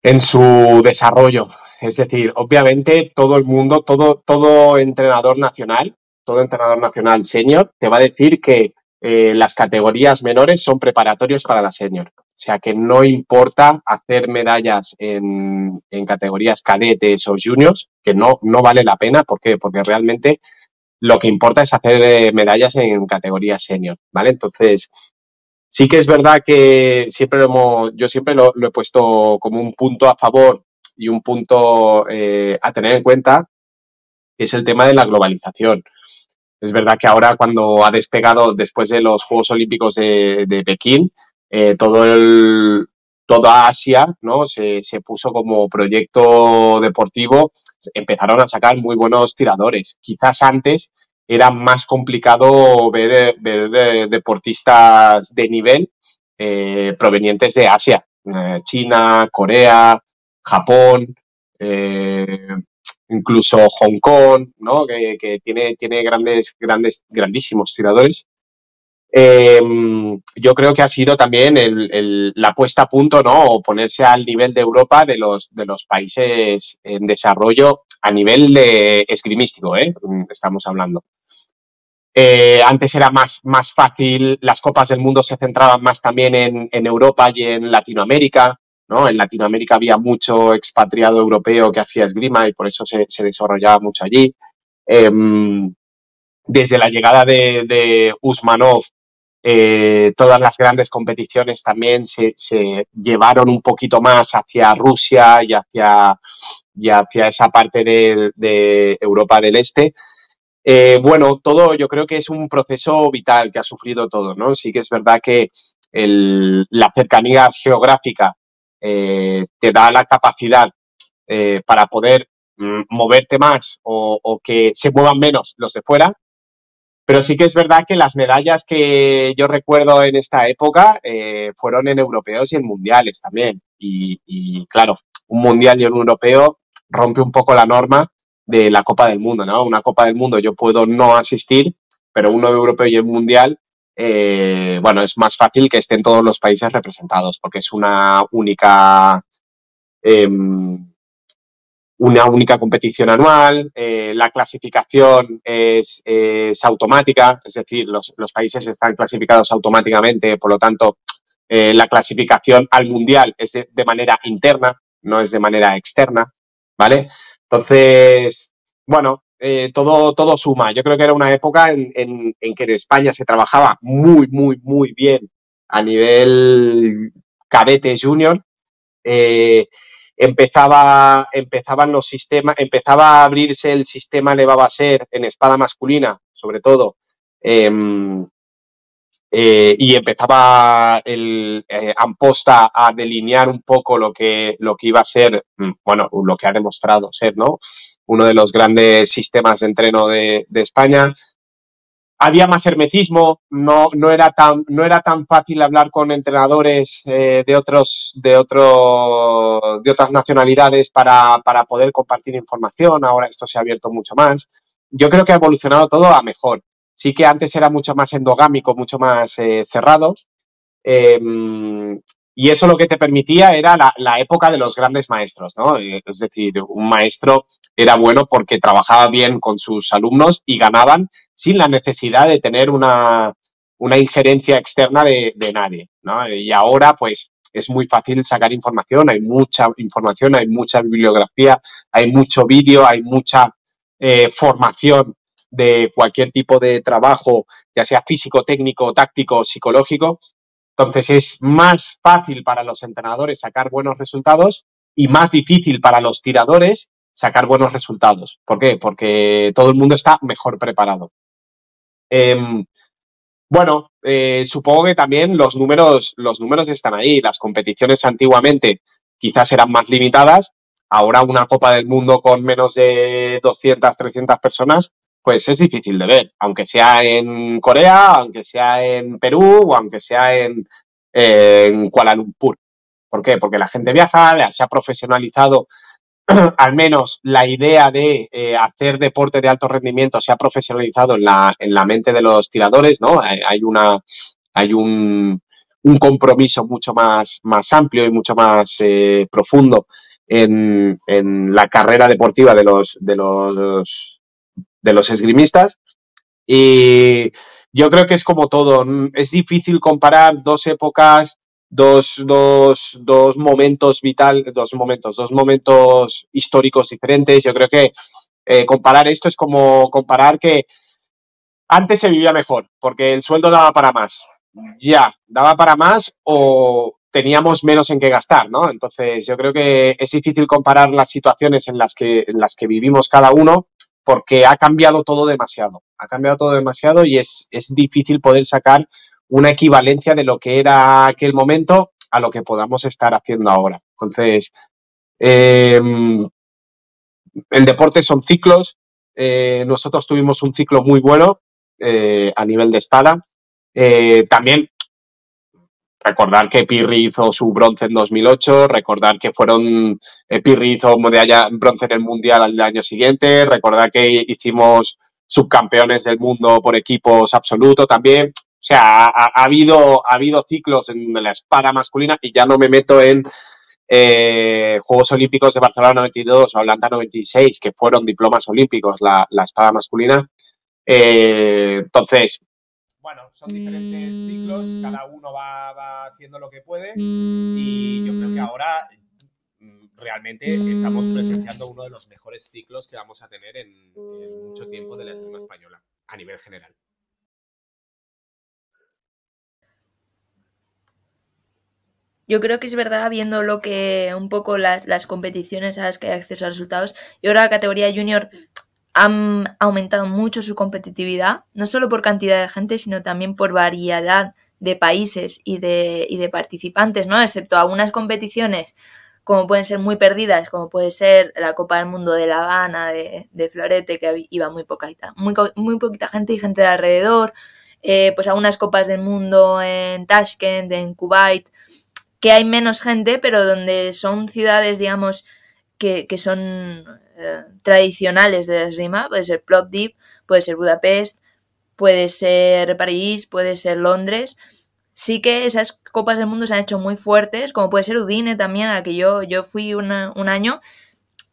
en su desarrollo. Es decir, obviamente todo el mundo, todo, todo entrenador nacional, todo entrenador nacional senior te va a decir que eh, las categorías menores son preparatorios para la senior. O sea que no importa hacer medallas en, en categorías cadetes o juniors, que no, no vale la pena. ¿Por qué? Porque realmente lo que importa es hacer eh, medallas en categorías senior, ¿vale? Entonces, sí que es verdad que siempre lo hemos, yo siempre lo, he puesto como un punto a favor y un punto eh, a tener en cuenta es el tema de la globalización. Es verdad que ahora cuando ha despegado después de los Juegos Olímpicos de, Pekín, eh, todo el, toda Asia ¿no? Se, puso como proyecto deportivo, empezaron a sacar muy buenos tiradores. Quizás antes era más complicado ver, deportistas de nivel eh, provenientes de Asia, China, Corea, Japón, eh, incluso Hong Kong, ¿no? que, tiene, tiene grandes, grandes, grandísimos tiradores. Em, yo creo que ha sido también la puesta a punto, ¿no? O ponerse al nivel de Europa de los, de los países en desarrollo a nivel de esgrimístico, ¿eh? Estamos hablando. Eh, antes era más, más fácil, las copas del mundo se centraban más también en, en Europa y en Latinoamérica. En Latinoamérica había mucho expatriado europeo que hacía esgrima y por eso se, desarrollaba mucho allí. Em, desde la llegada de, Usmanov, eh, todas las grandes competiciones también se, llevaron un poquito más hacia Rusia y hacia, esa parte de, Europa del Este. Eh, bueno, todo yo creo que es un proceso vital que ha sufrido todo, ¿no? Sí que es verdad que la cercanía geográfica eh, te da la capacidad eh, para poder mm, moverte más o, que se muevan menos los de fuera. Pero sí que es verdad que las medallas que yo recuerdo en esta época eh, fueron en europeos y en mundiales también. Y, claro, un mundial y un europeo rompe un poco la norma de la Copa del Mundo, ¿no? Una Copa del Mundo yo puedo no asistir, pero uno europeo y un mundial eh, bueno, es más fácil que estén todos los países representados porque es una única, em, una única competición anual, eh, la clasificación es, automática, es decir, los, países están clasificados automáticamente, por lo tanto, eh, la clasificación al mundial es de manera interna, no es de manera externa, ¿vale? Entonces, bueno, eh, todo, todo suma. Yo creo que era una época en, que en España se trabajaba muy, muy, muy bien a nivel cadete junior. Eh, empezaba, empezaban los sistemas, empezaba a abrirse el sistema elevaba a ser en espada masculina, sobre todo, em, eh, y empezaba el Amposta a delinear un poco lo que, lo que iba a ser, mm, bueno, lo que ha demostrado ser, ¿no? Uno de los grandes sistemas de entreno de, de España había más hermetismo, no, no, era tan, no era tan fácil hablar con entrenadores eh, de, otros, de, otro, de otras nacionalidades para, para, poder compartir información. Ahora esto se ha abierto mucho más. Yo creo que ha evolucionado todo a mejor. Sí que antes era mucho más endogámico, mucho más eh, cerrado. Eh, y eso lo que te permitía era la, la, época de los grandes maestros, ¿no? Eh, es decir, un maestro era bueno porque trabajaba bien con sus alumnos y ganaban sin la necesidad de tener una, una injerencia externa de, de, nadie, ¿no? Y ahora, pues, es muy fácil sacar información, hay mucha información, hay mucha bibliografía, hay mucho vídeo, hay mucha eh, formación de cualquier tipo de trabajo, ya sea físico, técnico, táctico, psicológico, entonces es más fácil para los entrenadores sacar buenos resultados y más difícil para los tiradores sacar buenos resultados. ¿Por qué? Porque todo el mundo está mejor preparado. Eh, bueno, eh, supongo que también los números, los números están ahí. Las competiciones antiguamente quizás eran más limitadas. Ahora una Copa del Mundo con menos de 200, 300 personas pues es difícil de ver, aunque sea en Corea, aunque sea en Perú o aunque sea en, en Kuala Lumpur. ¿Por qué? Porque la gente viaja, se ha profesionalizado *clears throat* al menos la idea de eh, hacer deporte de alto rendimiento se ha profesionalizado en la, en la mente de los tiradores, ¿no? Hay, una, hay un, un, compromiso mucho más, más amplio y mucho más eh, profundo en, en, la carrera deportiva de los, de los de los esgrimistas. Y yo creo que es como todo, es difícil comparar dos épocas, dos, dos, dos momentos vital, dos momentos, dos momentos históricos diferentes. Yo creo que eh, comparar esto es como comparar que antes se vivía mejor, porque el sueldo daba para más. Ya, daba para más o teníamos menos en qué gastar, ¿no? Entonces, yo creo que es difícil comparar las situaciones en las que, en las que vivimos cada uno porque ha cambiado todo demasiado. Ha cambiado todo demasiado y es, es difícil poder sacar una equivalencia de lo que era aquel momento a lo que podamos estar haciendo ahora. Entonces, eh, el deporte son ciclos. Eh, nosotros tuvimos un ciclo muy bueno eh, a nivel de espada. Eh, también Recordar que Pirri hizo su bronce en 2008, recordar que fueron eh, Pirri hizo medalla bronce en el mundial al año siguiente, recordar que hicimos subcampeones del mundo por equipos absoluto también. O sea, ha, ha habido, ha habido ciclos en la espada masculina y ya no me meto en eh, Juegos Olímpicos de Barcelona 92 o Atlanta 96, que fueron diplomas olímpicos la, la espada masculina. Eh, entonces, bueno, son diferentes ciclos, cada uno va, va, haciendo lo que puede. Y yo creo que ahora mm, realmente estamos presenciando uno de los mejores ciclos que vamos a tener en, en mucho tiempo de la esgrima española, a nivel general. Yo creo que es verdad, viendo lo que un poco las, las competiciones a las que hay acceso a resultados, yo creo que la categoría junior han aumentado mucho su competitividad, no solo por cantidad de gente, sino también por variedad de países y de, y de participantes, ¿no? Excepto algunas competiciones como pueden ser muy perdidas, como puede ser la Copa del Mundo de La Habana, de, de Florete, que iba muy poquita, muy, muy poquita gente y gente de alrededor, eh, pues algunas Copas del Mundo en Tashkent, en Kuwait, que hay menos gente, pero donde son ciudades, digamos, que, son eh, tradicionales de la esgrima, puede ser Plovdiv, puede ser Budapest, puede ser París, puede ser Londres. Sí que esas copas del mundo se han hecho muy fuertes, como puede ser Udine también, a la que yo, yo fui una, un año,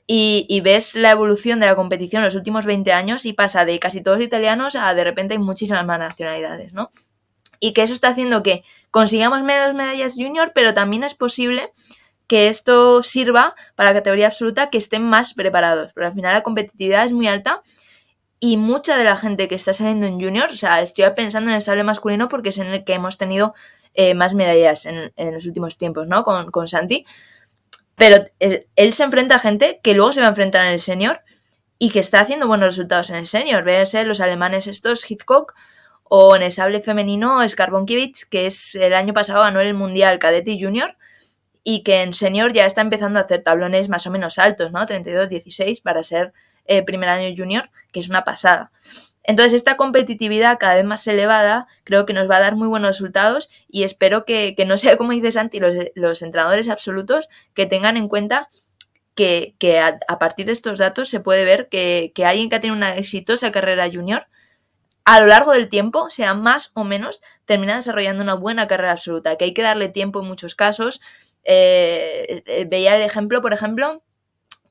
y, y, ves la evolución de la competición en los últimos 20 años y pasa de casi todos italianos a de repente hay muchísimas más nacionalidades, ¿no? Y que eso está haciendo que consigamos menos medallas junior, pero también es posible que esto sirva para la categoría absoluta que estén más preparados. Pero al final la competitividad es muy alta y mucha de la gente que está saliendo en junior, o sea, estoy pensando en el sable masculino porque es en el que hemos tenido eh, más medallas en, los últimos tiempos, ¿no? Con, con Santi. Pero él, se enfrenta a gente que luego se va a enfrentar en el senior y que está haciendo buenos resultados en el senior. ser los alemanes estos, Hitchcock, o en el sable femenino, Skarbonkiewicz, que es el año pasado ganó el Mundial Cadete y Junior y que en senior ya está empezando a hacer tablones más o menos altos, ¿no? 32-16 para ser eh, primer año junior, que es una pasada. Entonces, esta competitividad cada vez más elevada creo que nos va a dar muy buenos resultados y espero que, no sea como dice Santi, los, los, entrenadores absolutos que tengan en cuenta que, a, partir de estos datos se puede ver que, que alguien que ha tenido una exitosa carrera junior a lo largo del tiempo, sea más o menos, termina desarrollando una buena carrera absoluta, que hay que darle tiempo en muchos casos. Eh, eh, veía el ejemplo, por ejemplo,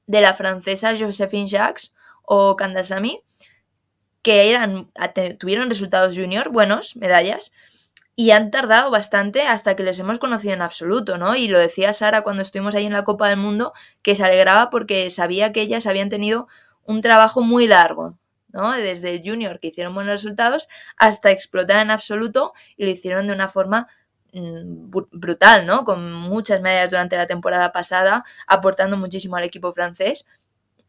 de la francesa Josephine Jacques o Kandasamy, que eran, tuvieron resultados junior buenos, medallas, y han tardado bastante hasta que les hemos conocido en absoluto, ¿no? Y lo decía Sara cuando estuvimos ahí en la Copa del Mundo, que se alegraba porque sabía que ellas habían tenido un trabajo muy largo, desde el junior que hicieron buenos resultados hasta explotar en absoluto y lo hicieron de una forma brutal, ¿no? Con muchas medallas durante la temporada pasada, aportando muchísimo al equipo francés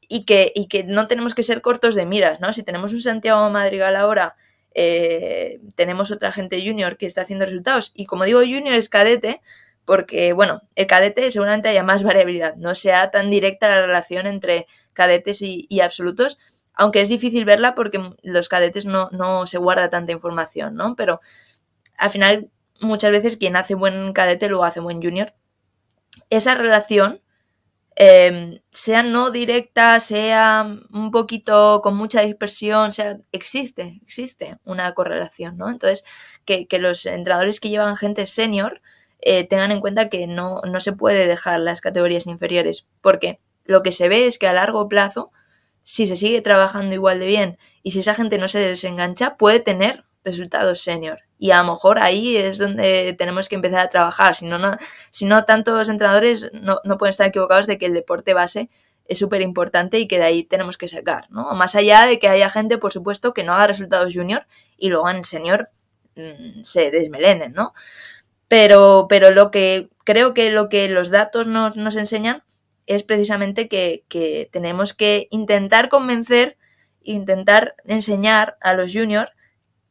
y que, y que no tenemos que ser cortos de miras, ¿no? Si tenemos un Santiago Madrigal ahora, eh, tenemos otra gente junior que está haciendo resultados y como digo junior es cadete, porque, bueno, el cadete seguramente haya más variabilidad, no sea tan directa la relación entre cadetes y absolutos, aunque es difícil verla porque los cadetes no, se guarda tanta información, ¿no? Pero al final, muchas veces quien hace buen cadete luego hace buen junior. Esa relación, em, sea no directa, sea un poquito con mucha dispersión, sea, existe, existe una correlación, ¿no? Entonces, que, los entrenadores que llevan gente senior eh, tengan en cuenta que no, no se puede dejar las categorías inferiores, porque lo que se ve es que a largo plazo si se sigue trabajando igual de bien y si esa gente no se desengancha, puede tener resultados senior. Y a lo mejor ahí es donde tenemos que empezar a trabajar. Si no, no, si no tantos entrenadores no, no pueden estar equivocados de que el deporte base es súper importante y que de ahí tenemos que sacar, ¿no? Más allá de que haya gente, por supuesto, que no haga resultados junior y luego en senior mm, se desmelenen, ¿no? Pero, pero lo que creo que lo que los datos nos, nos enseñan es precisamente que, tenemos que intentar convencer, intentar enseñar a los juniors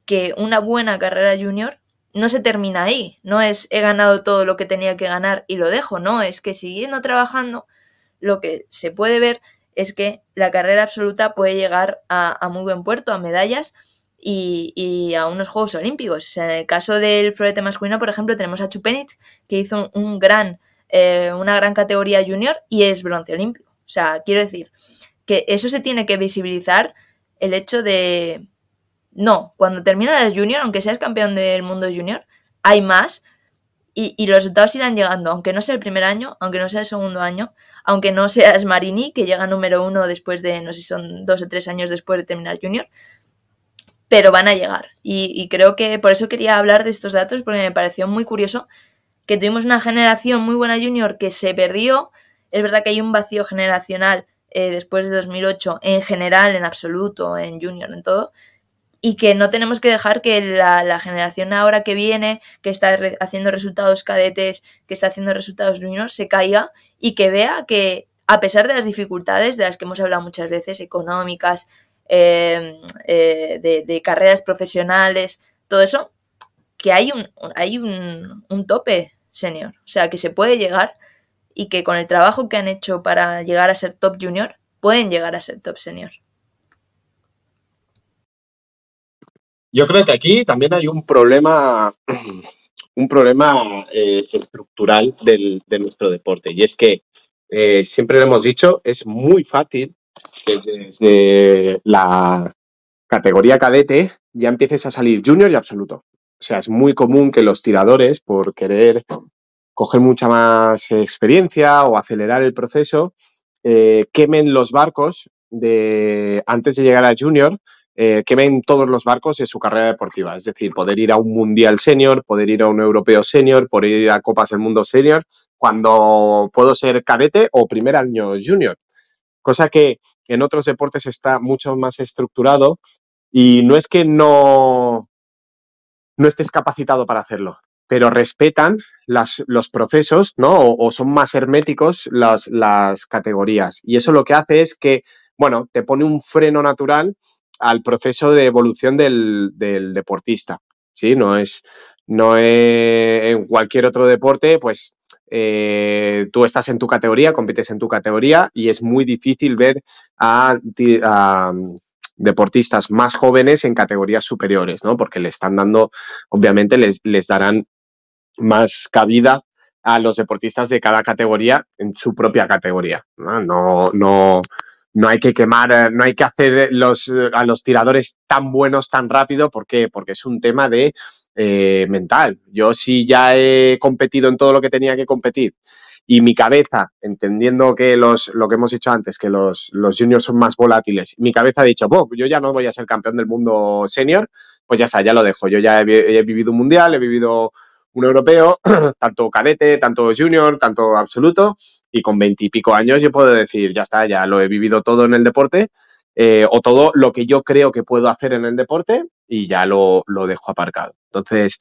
que una buena carrera junior no se termina ahí, no es he ganado todo lo que tenía que ganar y lo dejo, no, es que siguiendo trabajando lo que se puede ver es que la carrera absoluta puede llegar a, muy buen puerto, a medallas y, a unos Juegos Olímpicos. en el caso del florete masculino, por ejemplo, tenemos a Chupenich, que hizo un gran eh, una gran categoría junior y es bronce olímpico. O sea, quiero decir que eso se tiene que visibilizar el hecho de, no, cuando termina el junior, aunque seas campeón del mundo junior, hay más y, los resultados irán llegando, aunque no sea el primer año, aunque no sea el segundo año, aunque no seas Marini, que llega número uno después de, no sé si son dos o tres años después de terminar junior, pero van a llegar. Y, y creo que por eso quería hablar de estos datos, porque me pareció muy curioso que tuvimos una generación muy buena junior que se perdió. Es verdad que hay un vacío generacional eh, después de 2008 en general, en absoluto, en junior, en todo. Y que no tenemos que dejar que la, generación ahora que viene, que está haciendo resultados cadetes, que está haciendo resultados junior, se caiga y que vea que a pesar de las dificultades de las que hemos hablado muchas veces, económicas, eh, eh, de, de, carreras profesionales, todo eso, que hay un, hay un, un tope senior. O sea, que se puede llegar y que con el trabajo que han hecho para llegar a ser top junior, pueden llegar a ser top senior. Yo creo que aquí también hay un problema, *clears throat* un problema eh, estructural de nuestro deporte. Y es que, eh, siempre lo hemos dicho, es muy fácil que desde la categoría cadete ya empieces a salir junior y absoluto. O sea, es muy común que los tiradores, por querer coger mucha más experiencia o acelerar el proceso, eh, quemen los barcos de antes de llegar a junior, eh, quemen todos los barcos de su carrera deportiva. Es decir, poder ir a un mundial senior, poder ir a un europeo senior, poder ir a copas del mundo senior, cuando puedo ser cadete o primer año junior. Cosa que en otros deportes está mucho más estructurado y no es que no, no estés capacitado para hacerlo. pero respetan los procesos, ¿no? O, son más herméticos las, las categorías. Y eso lo que hace es que, bueno, te pone un freno natural al proceso de evolución del, deportista, ¿sí? No es, no en cualquier otro deporte, pues eh, tú estás en tu categoría, compites en tu categoría y es muy difícil ver a, deportistas más jóvenes en categorías superiores, ¿no? Porque le están dando, obviamente, les, les darán más cabida a los deportistas de cada categoría en su propia categoría. No, no, no hay que quemar, no hay que hacer los, a los tiradores tan buenos tan rápido. ¿Por qué? Porque es un tema de eh, mental. Yo sí ya he competido en todo lo que tenía que competir y mi cabeza, entendiendo que los, lo que hemos dicho antes, que los, los juniors son más volátiles, mi cabeza ha dicho, yo ya no voy a ser campeón del mundo senior, pues ya está, ya lo dejo. Yo ya he, he vivido un mundial, he vivido un europeo, *clears throat* tanto cadete, tanto junior, tanto absoluto, y con veintipico años yo puedo decir, ya está, ya lo he vivido todo en el deporte, eh, o todo lo que yo creo que puedo hacer en el deporte, y ya lo, lo dejo aparcado. Entonces,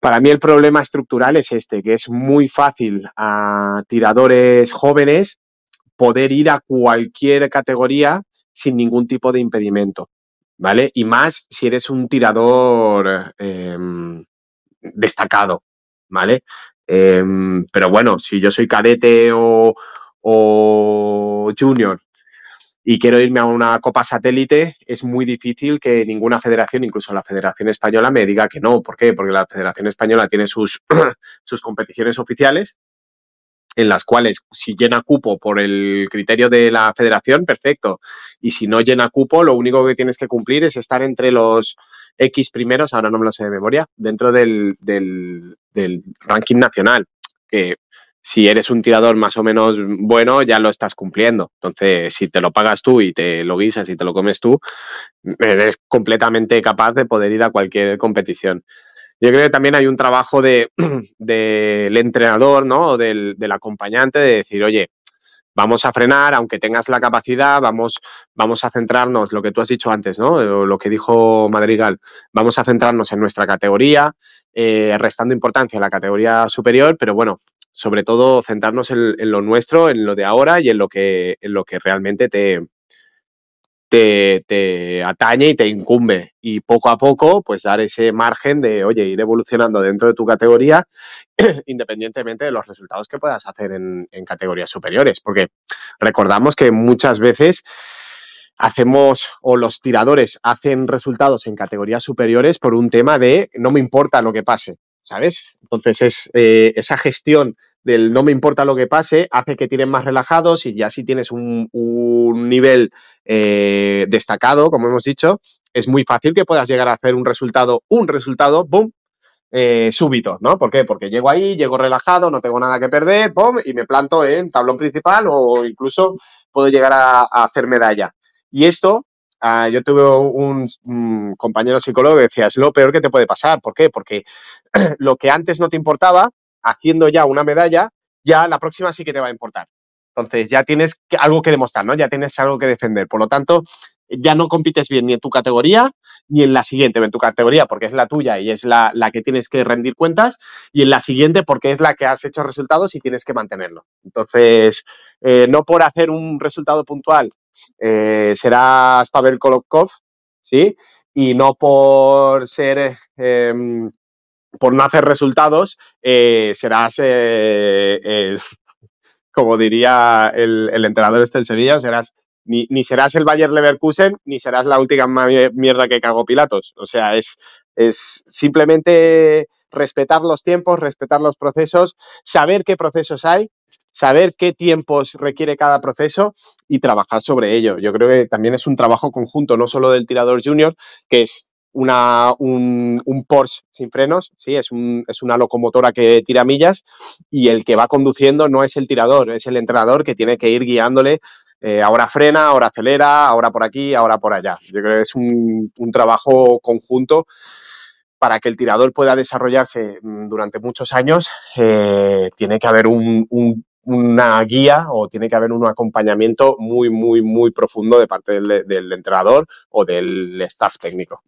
para mí el problema estructural es este, que es muy fácil a tiradores jóvenes poder ir a cualquier categoría sin ningún tipo de impedimento, ¿vale? Y más si eres un tirador eh, destacado, ¿vale? Em, pero bueno, si yo soy cadete o, o junior y quiero irme a una copa satélite, es muy difícil que ninguna federación, incluso la Federación Española, me diga que no. ¿Por qué? Porque la Federación Española tiene sus, *clears throat* sus competiciones oficiales en las cuales si llena cupo por el criterio de la federación, perfecto. Y si no llena cupo, lo único que tienes que cumplir es estar entre los X primeros, ahora no me lo sé de memoria, dentro del, del, del ranking nacional, que si eres un tirador más o menos bueno, ya lo estás cumpliendo. Entonces, si te lo pagas tú y te lo guisas y te lo comes tú, eres completamente capaz de poder ir a cualquier competición. Yo creo que también hay un trabajo *clears throat* del de, entrenador, ¿no? O del, del, acompañante de decir, oye, vamos a frenar, aunque tengas la capacidad, vamos, vamos a centrarnos, lo que tú has dicho antes, ¿no? Lo que dijo Madrigal, vamos a centrarnos en nuestra categoría, eh, restando importancia a la categoría superior, pero bueno, sobre todo centrarnos en, en, lo nuestro, en lo de ahora y en lo que, en lo que realmente te, te, atañe y te incumbe. Y poco a poco, pues dar ese margen de, oye, ir evolucionando dentro de tu categoría, *clears throat* independientemente de los resultados que puedas hacer en, en categorías superiores. Porque recordamos que muchas veces hacemos o los tiradores hacen resultados en categorías superiores por un tema de no me importa lo que pase, ¿sabes? Entonces es eh, esa gestión del no me importa lo que pase, hace que tiren más relajados y ya si tienes un, un nivel eh, destacado, como hemos dicho, es muy fácil que puedas llegar a hacer un resultado, un resultado, boom, eh, súbito, ¿no? ¿Por qué? Porque llego ahí, llego relajado, no tengo nada que perder, boom, y me planto en tablón principal o incluso puedo llegar a, hacer medalla. Y esto, uh, yo tuve un, un, compañero psicólogo que decía, es lo peor que te puede pasar. ¿Por qué? Porque *clears throat* lo que antes no te importaba, haciendo ya una medalla, ya la próxima sí que te va a importar. Entonces ya tienes algo que demostrar, ¿no? Ya tienes algo que defender. Por lo tanto, ya no compites bien ni en tu categoría ni en la siguiente, en tu categoría porque es la tuya y es la, que tienes que rendir cuentas y en la siguiente porque es la que has hecho resultados y tienes que mantenerlo. Entonces, eh, no por hacer un resultado puntual eh, serás Pavel Kolokov, ¿sí? Y no por ser... Eh, por no hacer resultados, eh, serás, eh, *laughs* como diría el, entrenador este Sevilla, serás ni, ni, serás el Bayer Leverkusen, ni serás la última mierda que cagó Pilatos. O sea, es, es simplemente respetar los tiempos, respetar los procesos, saber qué procesos hay, saber qué tiempos requiere cada proceso y trabajar sobre ello. Yo creo que también es un trabajo conjunto, no solo del tirador junior, que es una, un, un, Porsche sin frenos, sí, es, un, es una locomotora que tira millas y el que va conduciendo no es el tirador, es el entrenador que tiene que ir guiándole. Eh, ahora frena, ahora acelera, ahora por aquí, ahora por allá. Yo creo que es un, un trabajo conjunto para que el tirador pueda desarrollarse mm, durante muchos años, eh, tiene que haber un, un, una guía o tiene que haber un acompañamiento muy, muy, muy profundo de parte del entrenador o del staff técnico.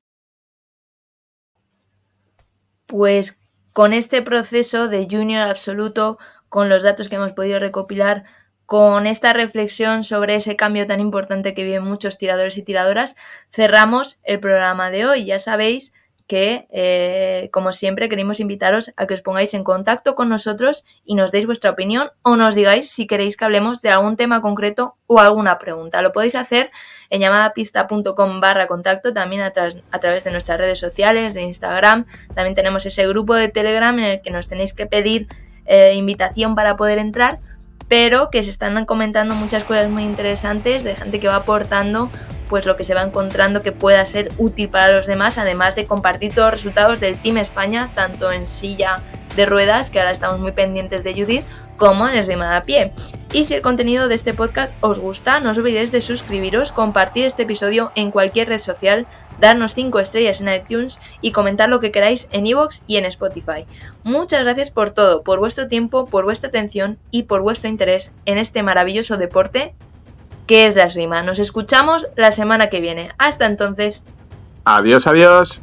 Pues con este proceso de junior absoluto, con los datos que hemos podido recopilar, con esta reflexión sobre ese cambio tan importante que viven muchos tiradores y tiradoras, cerramos el programa de hoy. Ya sabéis que, eh, como siempre, queremos invitaros a que os pongáis en contacto con nosotros y nos deis vuestra opinión o nos digáis si queréis que hablemos de algún tema concreto o alguna pregunta. Lo podéis hacer en llamadapista.com barra contacto, también a, través de nuestras redes sociales, de Instagram. También tenemos ese grupo de Telegram en el que nos tenéis que pedir eh, invitación para poder entrar pero que se están comentando muchas cosas muy interesantes de gente que va aportando pues lo que se va encontrando que pueda ser útil para los demás, además de compartir todos los resultados del Team España, tanto en silla de ruedas, que ahora estamos muy pendientes de Judith, como en esgrima a pie. Y si el contenido de este podcast os gusta, no os olvidéis de suscribiros, compartir este episodio en cualquier red social, darnos 5 estrellas en iTunes y comentar lo que queráis en iVoox y en Spotify. Muchas gracias por todo, por vuestro tiempo, por vuestra atención y por vuestro interés en este maravilloso deporte que es la esgrima. Nos escuchamos la semana que viene. Hasta entonces. Adiós, adiós.